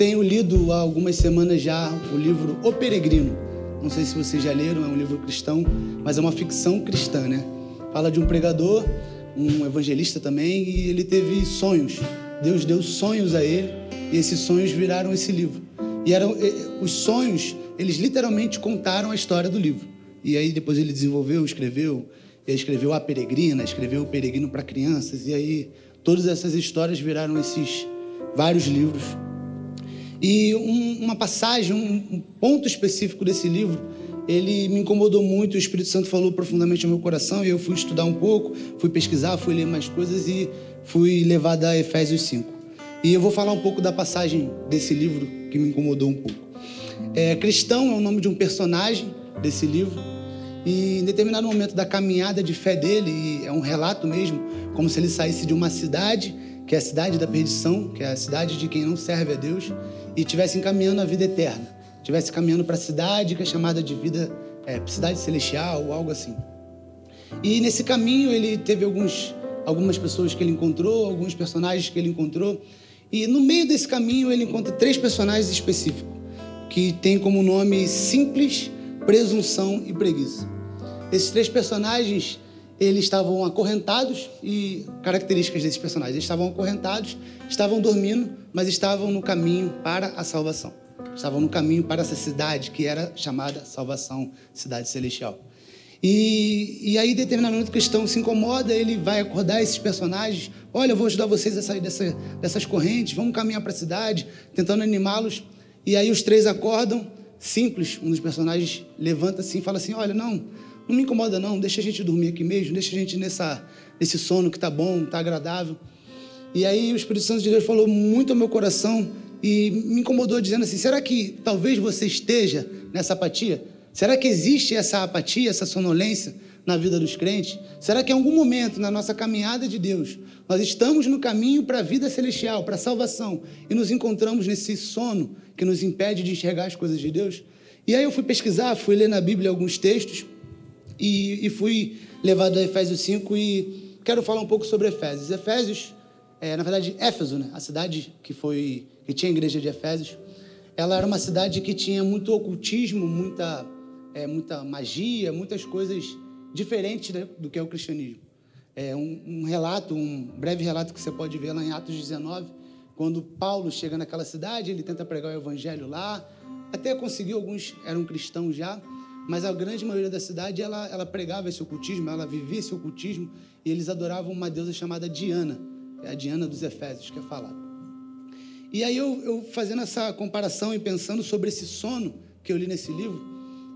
tenho lido há algumas semanas já o livro O Peregrino. Não sei se vocês já leram, é um livro cristão, mas é uma ficção cristã, né? Fala de um pregador, um evangelista também, e ele teve sonhos. Deus deu sonhos a ele, e esses sonhos viraram esse livro. E eram os sonhos, eles literalmente contaram a história do livro. E aí depois ele desenvolveu, escreveu, e escreveu A Peregrina, escreveu O Peregrino para Crianças, e aí todas essas histórias viraram esses vários livros. E um, uma passagem, um, um ponto específico desse livro, ele me incomodou muito. O Espírito Santo falou profundamente no meu coração. E eu fui estudar um pouco, fui pesquisar, fui ler mais coisas e fui levado a Efésios 5. E eu vou falar um pouco da passagem desse livro que me incomodou um pouco. É, Cristão é o nome de um personagem desse livro. E em determinado momento da caminhada de fé dele, é um relato mesmo, como se ele saísse de uma cidade, que é a cidade da perdição, que é a cidade de quem não serve a Deus, e estivesse encaminhando a vida eterna, estivesse caminhando para a cidade que é chamada de vida, é, cidade celestial ou algo assim. E nesse caminho ele teve alguns, algumas pessoas que ele encontrou, alguns personagens que ele encontrou, e no meio desse caminho ele encontra três personagens específicos, que têm como nome simples, presunção e preguiça. Esses três personagens eles estavam acorrentados e características desses personagens. Eles estavam acorrentados, estavam dormindo, mas estavam no caminho para a salvação. Estavam no caminho para essa cidade que era chamada Salvação, Cidade Celestial. E, e aí, determinado momento, o cristão se incomoda, ele vai acordar esses personagens. Olha, eu vou ajudar vocês a sair dessa, dessas correntes, vamos caminhar para a cidade, tentando animá-los. E aí os três acordam, simples, um dos personagens levanta assim e fala assim: Olha, não, não me incomoda, não. Deixa a gente dormir aqui mesmo. Deixa a gente nessa, nesse sono que tá bom, tá agradável. E aí o Espírito Santo de Deus falou muito ao meu coração e me incomodou dizendo assim: será que talvez você esteja nessa apatia? Será que existe essa apatia, essa sonolência na vida dos crentes? Será que em algum momento na nossa caminhada de Deus nós estamos no caminho para a vida celestial, para a salvação e nos encontramos nesse sono que nos impede de enxergar as coisas de Deus? E aí eu fui pesquisar, fui ler na Bíblia alguns textos e, e fui levado a Efésios 5 e quero falar um pouco sobre Efésios. Efésios, é, na verdade, Éfeso, né? a cidade que foi que tinha a igreja de Efésios, ela era uma cidade que tinha muito ocultismo, muita, é, muita magia, muitas coisas diferentes do que é o cristianismo. É um, um, relato, um breve relato que você pode ver lá em Atos 19, quando Paulo chega naquela cidade, ele tenta pregar o evangelho lá, até conseguiu, alguns eram cristãos já, mas a grande maioria da cidade ela, ela pregava esse ocultismo, ela vivia esse ocultismo e eles adoravam uma deusa chamada Diana, é a Diana dos Efésios que é falado. E aí eu, eu fazendo essa comparação e pensando sobre esse sono que eu li nesse livro,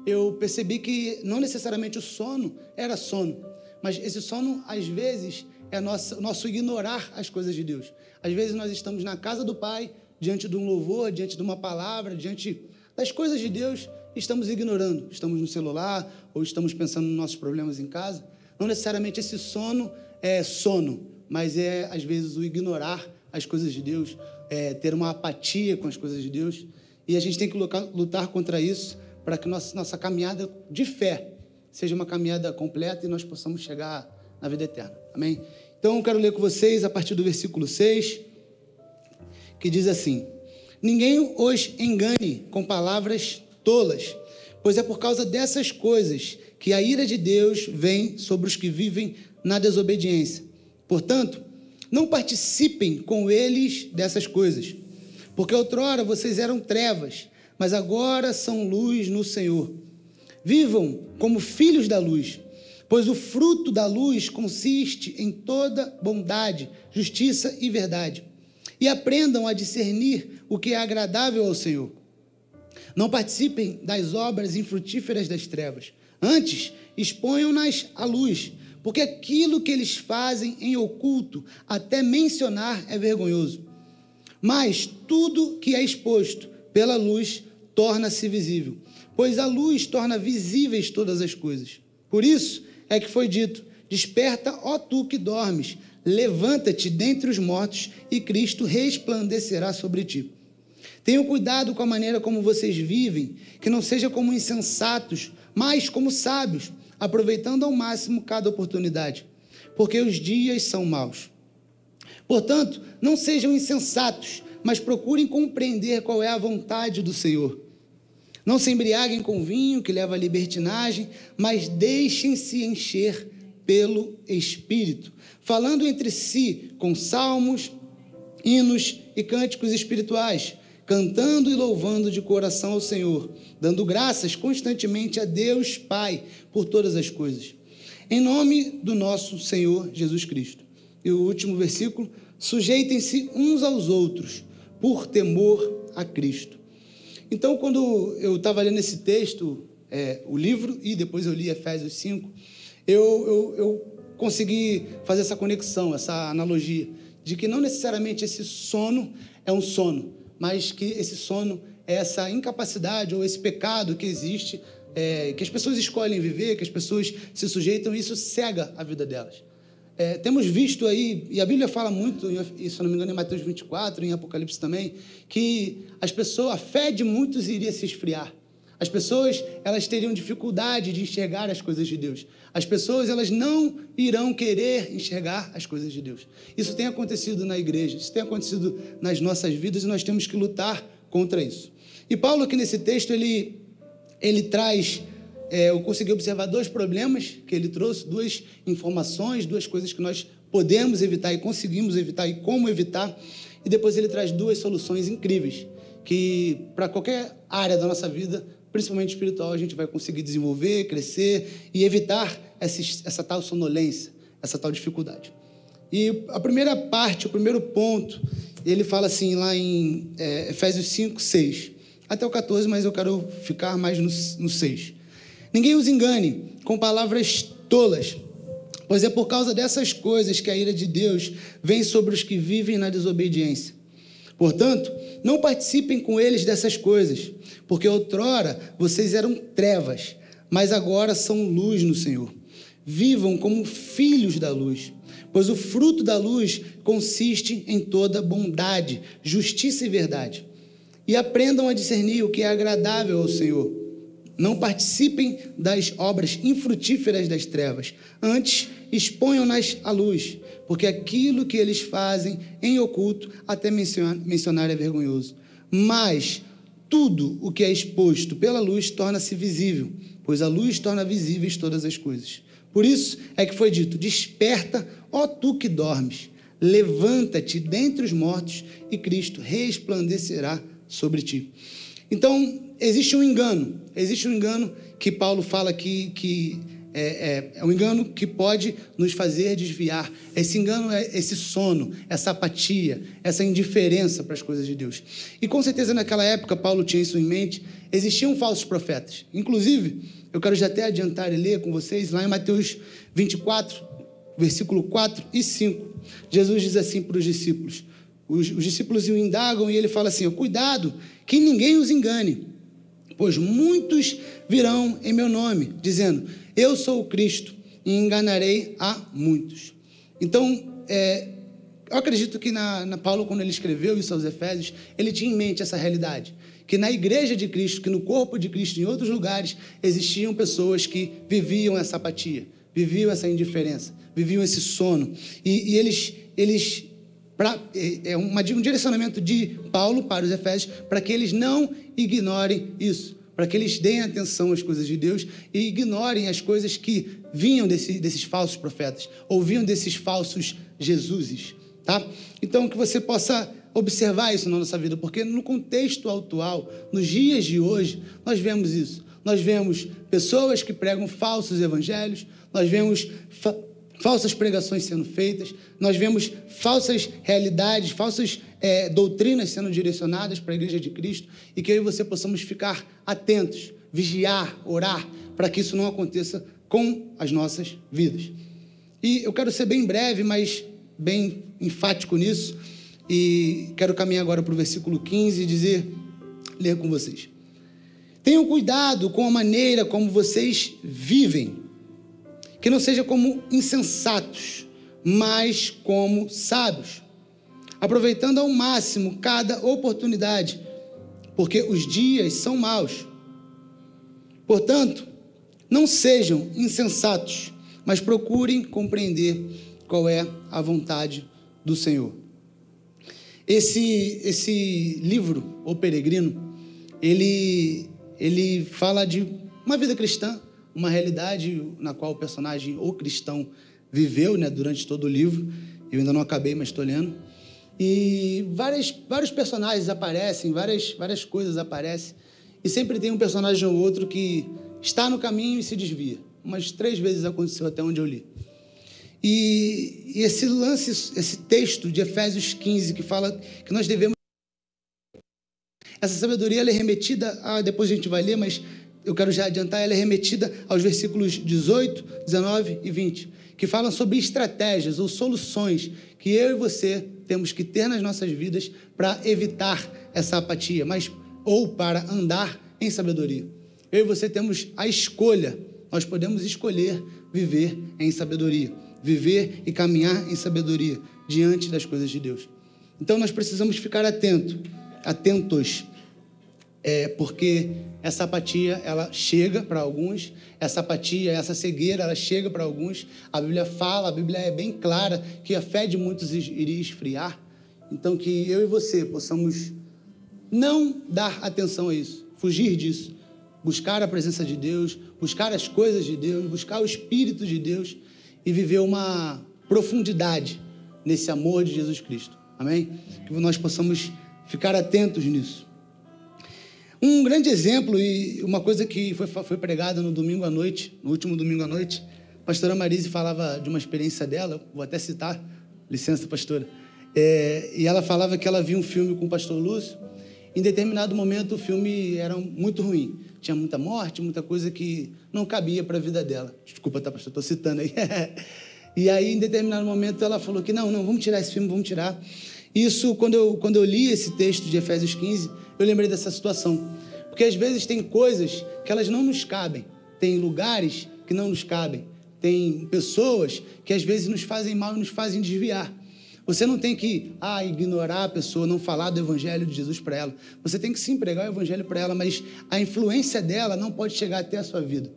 eu percebi que não necessariamente o sono era sono, mas esse sono às vezes é nosso, nosso ignorar as coisas de Deus. Às vezes nós estamos na casa do Pai, diante de um louvor, diante de uma palavra, diante das coisas de Deus, estamos ignorando. Estamos no celular ou estamos pensando nos nossos problemas em casa. Não necessariamente esse sono é sono, mas é, às vezes, o ignorar as coisas de Deus, é, ter uma apatia com as coisas de Deus. E a gente tem que lutar contra isso para que nossa, nossa caminhada de fé seja uma caminhada completa e nós possamos chegar na vida eterna. Amém? Então, eu quero ler com vocês a partir do versículo 6, que diz assim: Ninguém os engane com palavras tolas, pois é por causa dessas coisas que a ira de Deus vem sobre os que vivem na desobediência. Portanto, não participem com eles dessas coisas, porque outrora vocês eram trevas, mas agora são luz no Senhor. Vivam como filhos da luz, pois o fruto da luz consiste em toda bondade, justiça e verdade. E aprendam a discernir o que é agradável ao Senhor. Não participem das obras infrutíferas das trevas. Antes, exponham-nas à luz, porque aquilo que eles fazem em oculto, até mencionar, é vergonhoso. Mas tudo que é exposto pela luz torna-se visível, pois a luz torna visíveis todas as coisas. Por isso é que foi dito: Desperta, ó tu que dormes, levanta-te dentre os mortos, e Cristo resplandecerá sobre ti. Tenham cuidado com a maneira como vocês vivem, que não seja como insensatos, mas como sábios, aproveitando ao máximo cada oportunidade, porque os dias são maus. Portanto, não sejam insensatos, mas procurem compreender qual é a vontade do Senhor. Não se embriaguem com vinho que leva à libertinagem, mas deixem-se encher pelo Espírito, falando entre si com salmos, hinos e cânticos espirituais, cantando e louvando de coração ao Senhor, dando graças constantemente a Deus Pai por todas as coisas, em nome do nosso Senhor Jesus Cristo. E o último versículo: sujeitem-se uns aos outros por temor a Cristo. Então, quando eu estava lendo esse texto, é, o livro, e depois eu li Efésios 5, eu, eu, eu consegui fazer essa conexão, essa analogia, de que não necessariamente esse sono é um sono, mas que esse sono é essa incapacidade ou esse pecado que existe, é, que as pessoas escolhem viver, que as pessoas se sujeitam, e isso cega a vida delas. É, temos visto aí, e a Bíblia fala muito, e se não me engano em Mateus 24, em Apocalipse também, que as pessoas, a fé de muitos iria se esfriar. As pessoas, elas teriam dificuldade de enxergar as coisas de Deus. As pessoas, elas não irão querer enxergar as coisas de Deus. Isso tem acontecido na igreja, isso tem acontecido nas nossas vidas e nós temos que lutar contra isso. E Paulo aqui nesse texto, ele, ele traz é, eu consegui observar dois problemas que ele trouxe, duas informações, duas coisas que nós podemos evitar e conseguimos evitar e como evitar. E depois ele traz duas soluções incríveis que para qualquer área da nossa vida, principalmente espiritual, a gente vai conseguir desenvolver, crescer e evitar essa, essa tal sonolência, essa tal dificuldade. E a primeira parte, o primeiro ponto, ele fala assim lá em é, Efésios 5, 6. Até o 14, mas eu quero ficar mais no, no 6. Ninguém os engane com palavras tolas, pois é por causa dessas coisas que a ira de Deus vem sobre os que vivem na desobediência. Portanto, não participem com eles dessas coisas, porque outrora vocês eram trevas, mas agora são luz no Senhor. Vivam como filhos da luz, pois o fruto da luz consiste em toda bondade, justiça e verdade. E aprendam a discernir o que é agradável ao Senhor não participem das obras infrutíferas das trevas. Antes, exponham-nas à luz, porque aquilo que eles fazem em oculto, até mencionar é vergonhoso. Mas tudo o que é exposto pela luz torna-se visível, pois a luz torna visíveis todas as coisas. Por isso é que foi dito: Desperta, ó tu que dormes, levanta-te dentre os mortos e Cristo resplandecerá sobre ti. Então, existe um engano, existe um engano que Paulo fala aqui que é, é, é, um engano que pode nos fazer desviar. Esse engano é esse sono, essa apatia, essa indiferença para as coisas de Deus. E com certeza naquela época Paulo tinha isso em mente. Existiam falsos profetas. Inclusive, eu quero já até adiantar e ler com vocês lá em Mateus 24, versículo 4 e 5. Jesus diz assim para os discípulos: os, os discípulos o indagam e ele fala assim: Cuidado, que ninguém os engane Pois muitos virão em meu nome, dizendo: Eu sou o Cristo, e enganarei a muitos. Então, é, eu acredito que na, na, Paulo, quando ele escreveu isso aos Efésios, ele tinha em mente essa realidade. Que na igreja de Cristo, que no corpo de Cristo, em outros lugares, existiam pessoas que viviam essa apatia, viviam essa indiferença, viviam esse sono. E, e eles, eles pra, é, é uma, um direcionamento de Paulo para os Efésios para que eles não ignorem isso, para que eles deem atenção às coisas de Deus e ignorem as coisas que vinham desse, desses falsos profetas, ou vinham desses falsos Jesuses, tá? Então, que você possa observar isso na nossa vida, porque no contexto atual, nos dias de hoje, nós vemos isso. Nós vemos pessoas que pregam falsos evangelhos, nós vemos falsas pregações sendo feitas, nós vemos falsas realidades, falsas é, doutrinas sendo direcionadas para a igreja de Cristo e que eu e você possamos ficar atentos, vigiar, orar, para que isso não aconteça com as nossas vidas. E eu quero ser bem breve, mas bem enfático nisso, e quero caminhar agora para o versículo 15 e dizer, ler com vocês. Tenham cuidado com a maneira como vocês vivem que não seja como insensatos, mas como sábios, aproveitando ao máximo cada oportunidade, porque os dias são maus. Portanto, não sejam insensatos, mas procurem compreender qual é a vontade do Senhor. Esse, esse livro, O Peregrino, ele, ele fala de uma vida cristã, uma realidade na qual o personagem, o cristão, viveu né, durante todo o livro. Eu ainda não acabei, mas estou lendo. E várias, vários personagens aparecem, várias, várias coisas aparecem. E sempre tem um personagem ou outro que está no caminho e se desvia. Umas três vezes aconteceu até onde eu li. E, e esse lance, esse texto de Efésios 15, que fala que nós devemos. Essa sabedoria é remetida, a, depois a gente vai ler, mas eu quero já adiantar, ela é remetida aos versículos 18, 19 e 20, que falam sobre estratégias ou soluções que eu e você temos que ter nas nossas vidas para evitar essa apatia, mas ou para andar em sabedoria. Eu e você temos a escolha, nós podemos escolher viver em sabedoria viver e caminhar em sabedoria diante das coisas de Deus. Então nós precisamos ficar atento, atentos, é, porque essa apatia ela chega para alguns, essa apatia, essa cegueira, ela chega para alguns. A Bíblia fala, a Bíblia é bem clara que a fé de muitos iria esfriar. Então que eu e você possamos não dar atenção a isso, fugir disso, buscar a presença de Deus, buscar as coisas de Deus, buscar o Espírito de Deus e viver uma profundidade nesse amor de Jesus Cristo. Amém? Que nós possamos ficar atentos nisso. Um grande exemplo e uma coisa que foi, foi pregada no domingo à noite, no último domingo à noite, a pastora Marise falava de uma experiência dela, vou até citar, licença, pastora. É, e ela falava que ela viu um filme com o pastor Lúcio. Em determinado momento, o filme era muito ruim tinha muita morte, muita coisa que não cabia para a vida dela. Desculpa, tá, pastor? Estou citando aí. e aí, em determinado momento, ela falou que não, não, vamos tirar esse filme, vamos tirar. Isso, quando eu, quando eu li esse texto de Efésios 15, eu lembrei dessa situação. Porque às vezes tem coisas que elas não nos cabem, tem lugares que não nos cabem, tem pessoas que às vezes nos fazem mal e nos fazem desviar. Você não tem que ah, ignorar a pessoa, não falar do evangelho de Jesus para ela. Você tem que sim pregar o evangelho para ela, mas a influência dela não pode chegar até a sua vida.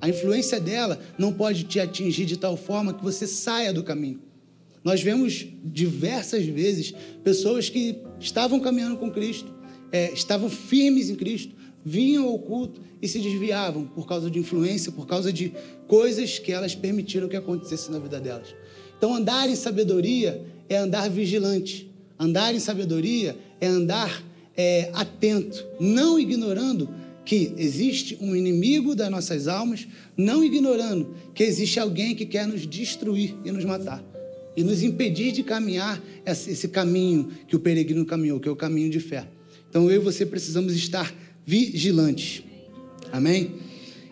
A influência dela não pode te atingir de tal forma que você saia do caminho. Nós vemos diversas vezes pessoas que estavam caminhando com Cristo, é, estavam firmes em Cristo, vinham ao culto e se desviavam por causa de influência, por causa de coisas que elas permitiram que acontecesse na vida delas. Então, andar em sabedoria é andar vigilante. Andar em sabedoria é andar é, atento, não ignorando que existe um inimigo das nossas almas, não ignorando que existe alguém que quer nos destruir e nos matar e nos impedir de caminhar esse caminho que o peregrino caminhou, que é o caminho de fé. Então eu e você precisamos estar vigilantes. Amém?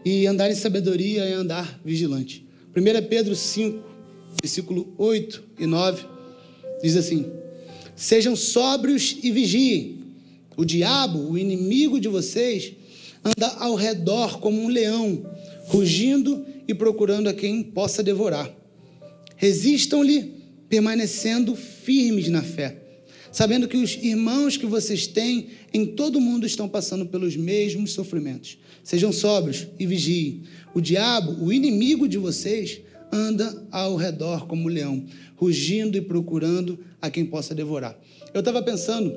E andar em sabedoria é andar vigilante. 1 Pedro 5, versículo 8 e 9 Diz assim: Sejam sóbrios e vigiem. O diabo, o inimigo de vocês, anda ao redor como um leão, rugindo e procurando a quem possa devorar. Resistam-lhe, permanecendo firmes na fé, sabendo que os irmãos que vocês têm em todo o mundo estão passando pelos mesmos sofrimentos. Sejam sóbrios e vigiem. O diabo, o inimigo de vocês, anda ao redor como um leão, rugindo e procurando a quem possa devorar. Eu estava pensando,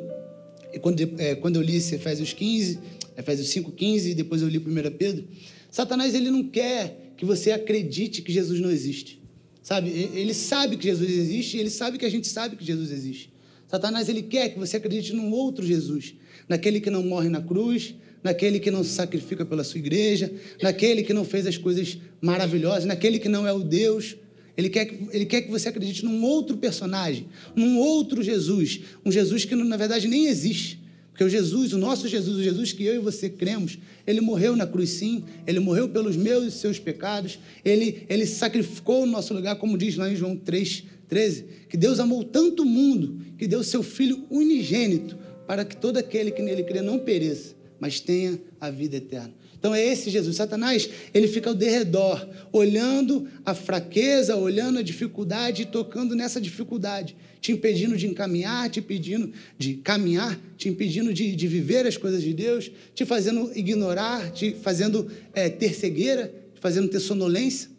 quando, é, quando eu li esse Efésios 15, Efésios 5, 15, e depois eu li 1 Pedro, Satanás ele não quer que você acredite que Jesus não existe. Sabe? Ele sabe que Jesus existe e ele sabe que a gente sabe que Jesus existe. Satanás ele quer que você acredite num outro Jesus, naquele que não morre na cruz, naquele que não se sacrifica pela sua igreja, naquele que não fez as coisas maravilhosas, naquele que não é o Deus. Ele quer, que, ele quer que você acredite num outro personagem, num outro Jesus, um Jesus que na verdade nem existe. Porque o Jesus, o nosso Jesus, o Jesus que eu e você cremos, ele morreu na cruz sim, ele morreu pelos meus e seus pecados, ele, ele sacrificou o nosso lugar, como diz lá em João 3, 13, que Deus amou tanto o mundo que deu seu Filho unigênito para que todo aquele que nele crê não pereça, mas tenha a vida eterna. Então é esse Jesus. Satanás, ele fica ao derredor, olhando a fraqueza, olhando a dificuldade e tocando nessa dificuldade, te impedindo de encaminhar, te impedindo de caminhar, te impedindo de, de viver as coisas de Deus, te fazendo ignorar, te fazendo é, ter cegueira, te fazendo ter sonolência.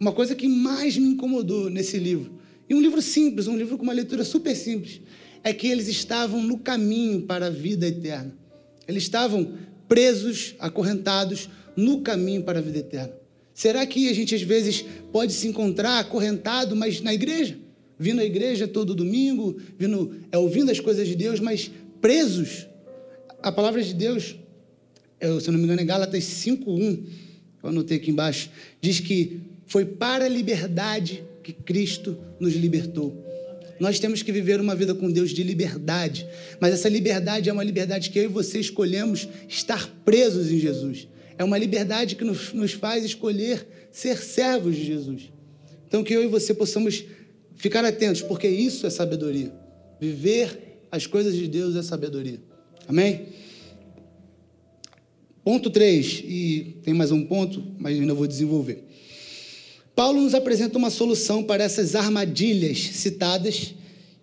Uma coisa que mais me incomodou nesse livro, e um livro simples, um livro com uma leitura super simples, é que eles estavam no caminho para a vida eterna. Eles estavam presos, acorrentados no caminho para a vida eterna. Será que a gente às vezes pode se encontrar acorrentado, mas na igreja? Vindo à igreja todo domingo, vindo, é, ouvindo as coisas de Deus, mas presos. A palavra de Deus, eu, se não me engano, é Gálatas 5,1, eu anotei aqui embaixo, diz que foi para a liberdade que Cristo nos libertou. Nós temos que viver uma vida com Deus de liberdade, mas essa liberdade é uma liberdade que eu e você escolhemos estar presos em Jesus. É uma liberdade que nos, nos faz escolher ser servos de Jesus. Então, que eu e você possamos ficar atentos, porque isso é sabedoria. Viver as coisas de Deus é sabedoria. Amém? Ponto 3, e tem mais um ponto, mas ainda vou desenvolver. Paulo nos apresenta uma solução para essas armadilhas citadas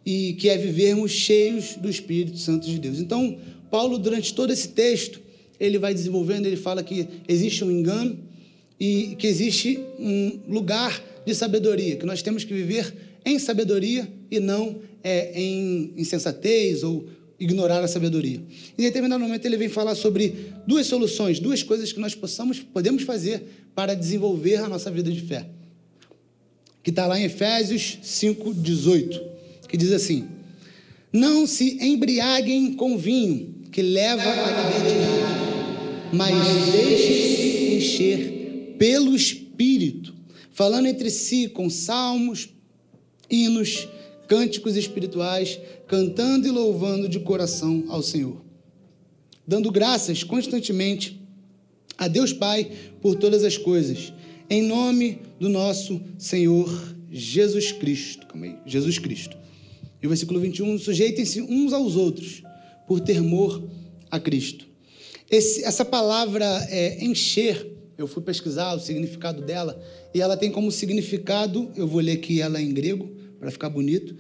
e que é vivermos cheios do Espírito Santo de Deus. Então, Paulo, durante todo esse texto, ele vai desenvolvendo, ele fala que existe um engano e que existe um lugar de sabedoria, que nós temos que viver em sabedoria e não é, em insensatez ou ignorar a sabedoria. Em determinado momento ele vem falar sobre duas soluções, duas coisas que nós possamos, podemos fazer para desenvolver a nossa vida de fé. Que está lá em Efésios 5,18, que diz assim: Não se embriaguem com vinho, que leva à liberdade mas deixem-se encher pelo Espírito, falando entre si com salmos, hinos, cânticos espirituais, cantando e louvando de coração ao Senhor, dando graças constantemente a Deus Pai por todas as coisas, em nome do nosso Senhor Jesus Cristo. Calma aí, Jesus Cristo. E o versículo 21, sujeitem-se uns aos outros por temor a Cristo. Esse, essa palavra é, encher, eu fui pesquisar o significado dela, e ela tem como significado, eu vou ler aqui ela em grego, para ficar bonito.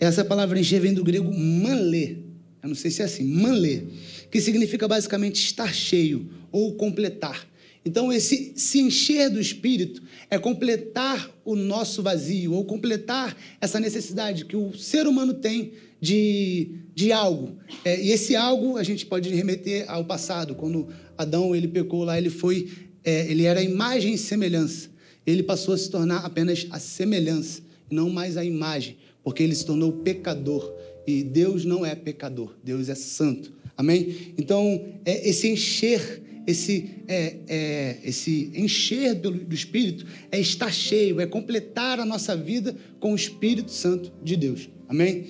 Essa palavra encher vem do grego manlê. Eu não sei se é assim, manlê, que significa basicamente estar cheio ou completar. Então, esse se encher do Espírito é completar o nosso vazio, ou completar essa necessidade que o ser humano tem de, de algo. É, e esse algo a gente pode remeter ao passado, quando Adão ele pecou lá, ele foi, é, ele era a imagem e semelhança. Ele passou a se tornar apenas a semelhança, não mais a imagem, porque ele se tornou pecador. E Deus não é pecador, Deus é santo. Amém? Então, é, esse encher, esse, é, é, esse encher do, do Espírito é estar cheio, é completar a nossa vida com o Espírito Santo de Deus. Amém?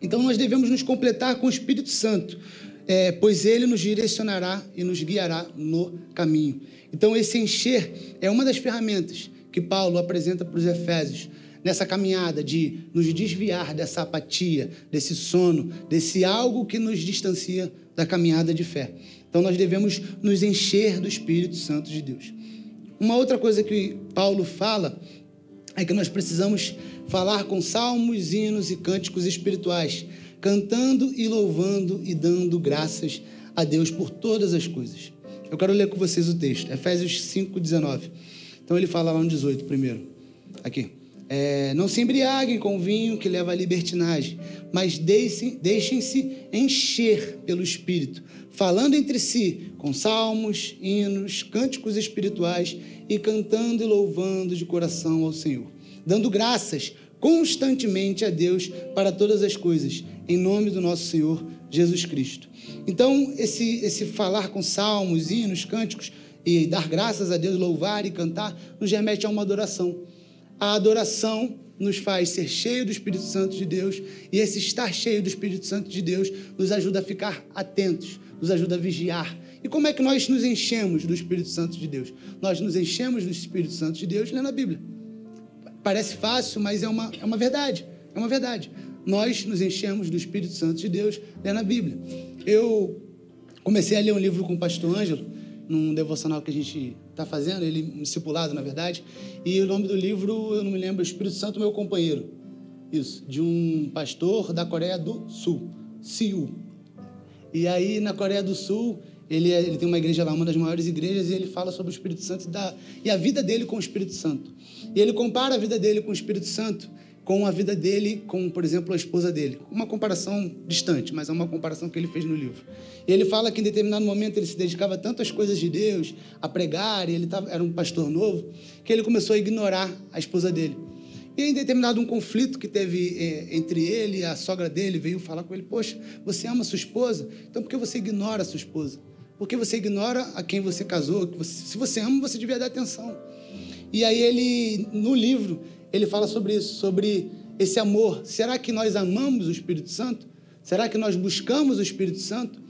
Então nós devemos nos completar com o Espírito Santo, é, pois ele nos direcionará e nos guiará no caminho. Então esse encher é uma das ferramentas que Paulo apresenta para os Efésios nessa caminhada de nos desviar dessa apatia, desse sono, desse algo que nos distancia da caminhada de fé. Então nós devemos nos encher do Espírito Santo de Deus. Uma outra coisa que Paulo fala é que nós precisamos falar com salmos, hinos e cânticos espirituais, cantando e louvando e dando graças a Deus por todas as coisas. Eu quero ler com vocês o texto, Efésios 5, 19. Então ele fala lá no 18 primeiro. Aqui. É, não se embriaguem com vinho que leva à libertinagem, mas deixem-se deixem encher pelo Espírito, falando entre si com salmos, hinos, cânticos espirituais e cantando e louvando de coração ao Senhor, dando graças constantemente a Deus para todas as coisas, em nome do nosso Senhor Jesus Cristo. Então, esse, esse falar com salmos, hinos, cânticos e dar graças a Deus, louvar e cantar, nos remete a uma adoração. A adoração nos faz ser cheio do Espírito Santo de Deus e esse estar cheio do Espírito Santo de Deus nos ajuda a ficar atentos, nos ajuda a vigiar. E como é que nós nos enchemos do Espírito Santo de Deus? Nós nos enchemos do Espírito Santo de Deus lendo a Bíblia. Parece fácil, mas é uma, é uma verdade. É uma verdade. Nós nos enchemos do Espírito Santo de Deus lendo a Bíblia. Eu comecei a ler um livro com o pastor Ângelo, num devocional que a gente está fazendo, ele discipulado, na verdade. E o nome do livro, eu não me lembro, Espírito Santo, meu companheiro. Isso, de um pastor da Coreia do Sul, Siu. E aí, na Coreia do Sul, ele, é, ele tem uma igreja lá, uma das maiores igrejas, e ele fala sobre o Espírito Santo e, da, e a vida dele com o Espírito Santo. E ele compara a vida dele com o Espírito Santo com a vida dele, com, por exemplo, a esposa dele. Uma comparação distante, mas é uma comparação que ele fez no livro. E ele fala que em determinado momento ele se dedicava tanto às coisas de Deus, a pregar, e ele tava, era um pastor novo, que ele começou a ignorar a esposa dele. E em determinado um conflito que teve é, entre ele e a sogra dele, veio falar com ele: Poxa, você ama sua esposa? Então por que você ignora a sua esposa? Por que você ignora a quem você casou? Se você ama, você devia dar atenção. E aí ele, no livro, ele fala sobre isso, sobre esse amor. Será que nós amamos o Espírito Santo? Será que nós buscamos o Espírito Santo?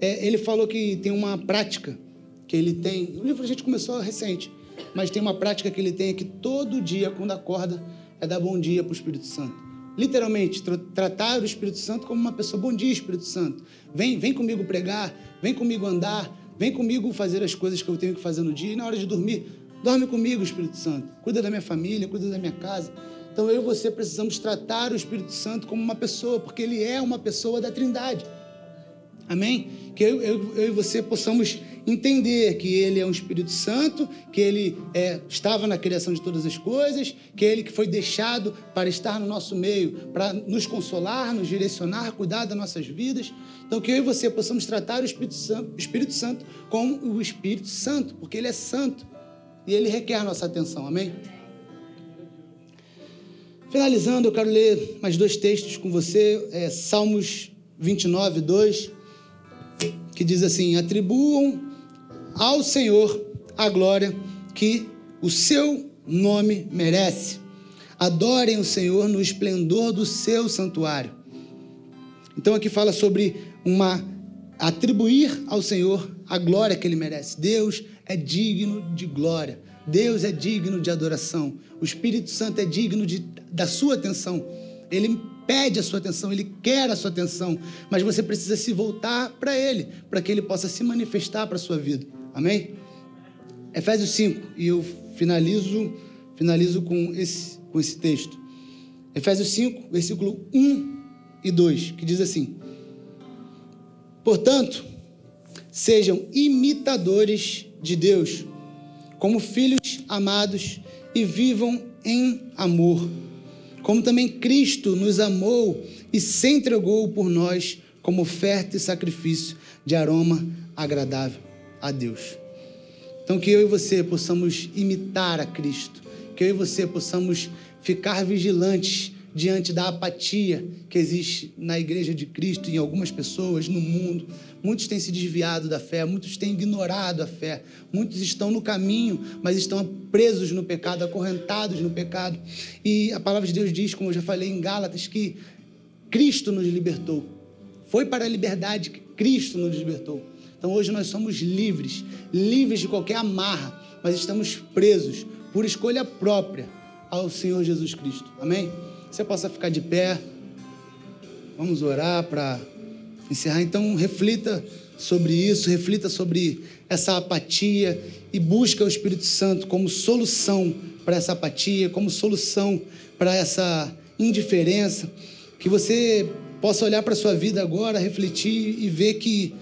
É, ele falou que tem uma prática que ele tem. O livro a gente começou recente, mas tem uma prática que ele tem que todo dia, quando acorda, é dar bom dia para o Espírito Santo. Literalmente, tra tratar o Espírito Santo como uma pessoa. Bom dia, Espírito Santo. Vem, vem comigo pregar, vem comigo andar, vem comigo fazer as coisas que eu tenho que fazer no dia. E na hora de dormir, Dorme comigo, Espírito Santo. Cuida da minha família, cuida da minha casa. Então eu e você precisamos tratar o Espírito Santo como uma pessoa, porque ele é uma pessoa da Trindade. Amém? Que eu, eu, eu, e você possamos entender que Ele é um Espírito Santo, que Ele é, estava na criação de todas as coisas, que Ele que foi deixado para estar no nosso meio, para nos consolar, nos direcionar, cuidar das nossas vidas. Então, que eu e você possamos tratar o Espírito Santo, o Espírito Santo como o Espírito Santo, porque Ele é santo e ele requer nossa atenção, amém? Finalizando, eu quero ler mais dois textos com você, é, Salmos 29, 2, que diz assim: Atribuam ao Senhor a glória que o seu nome merece. Adorem o Senhor no esplendor do seu santuário. Então aqui fala sobre uma atribuir ao Senhor a glória que ele merece. Deus é digno de glória. Deus é digno de adoração. O Espírito Santo é digno de, da sua atenção. Ele pede a sua atenção, ele quer a sua atenção, mas você precisa se voltar para ele, para que ele possa se manifestar para a sua vida. Amém? Efésios 5, e eu finalizo, finalizo com esse, com esse texto. Efésios 5, versículo 1 e 2, que diz assim: Portanto, sejam imitadores de Deus, como filhos amados, e vivam em amor, como também Cristo nos amou e se entregou por nós como oferta e sacrifício de aroma agradável a Deus. Então, que eu e você possamos imitar a Cristo, que eu e você possamos ficar vigilantes diante da apatia que existe na igreja de Cristo, em algumas pessoas, no mundo. Muitos têm se desviado da fé, muitos têm ignorado a fé, muitos estão no caminho, mas estão presos no pecado, acorrentados no pecado. E a palavra de Deus diz, como eu já falei em Gálatas, que Cristo nos libertou. Foi para a liberdade que Cristo nos libertou. Então hoje nós somos livres, livres de qualquer amarra, mas estamos presos por escolha própria ao Senhor Jesus Cristo. Amém? Você possa ficar de pé. Vamos orar para encerrar. Então, reflita sobre isso, reflita sobre essa apatia e busca o Espírito Santo como solução para essa apatia, como solução para essa indiferença. Que você possa olhar para a sua vida agora, refletir e ver que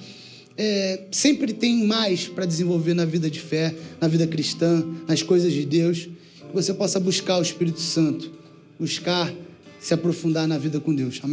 é, sempre tem mais para desenvolver na vida de fé, na vida cristã, nas coisas de Deus. Que você possa buscar o Espírito Santo, buscar se aprofundar na vida com Deus. Amém?